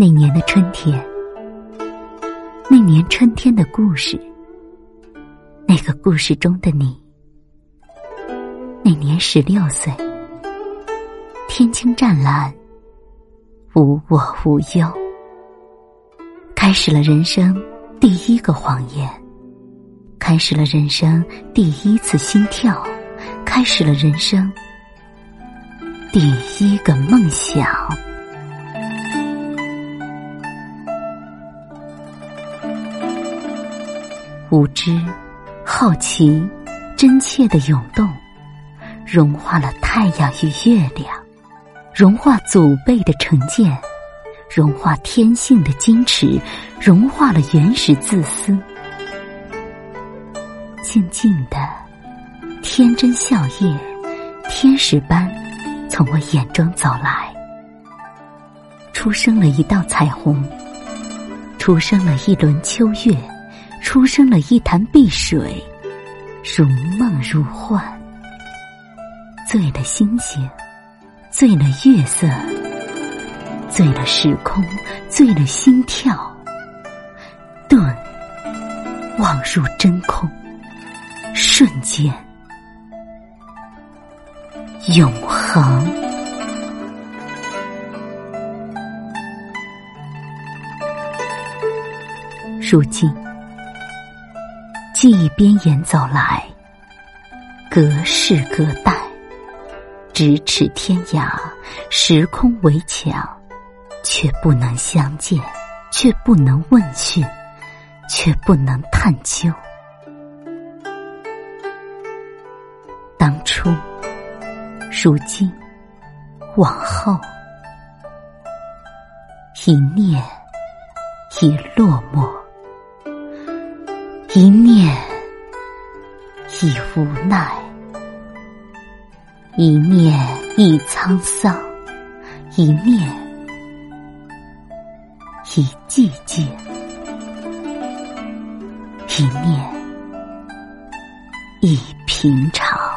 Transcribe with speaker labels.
Speaker 1: 那年的春天，那年春天的故事，那个故事中的你，那年十六岁，天青湛蓝，无我无忧，开始了人生第一个谎言，开始了人生第一次心跳，开始了人生第一个梦想。无知、好奇、真切的涌动，融化了太阳与月亮，融化祖辈的成见，融化天性的矜持，融化了原始自私。静静的，天真笑靥，天使般从我眼中走来，出生了一道彩虹，出生了一轮秋月。出生了一潭碧水，如梦如幻，醉了星星，醉了月色，醉了时空，醉了心跳，顿望入真空，瞬间永恒。如今。记忆边沿走来，隔世隔代，咫尺天涯，时空围墙，却不能相见，却不能问讯，却不能探究。当初，如今，往后，一念，已落寞。一念已无奈，一念已沧桑，一念已寂静，一念已平常。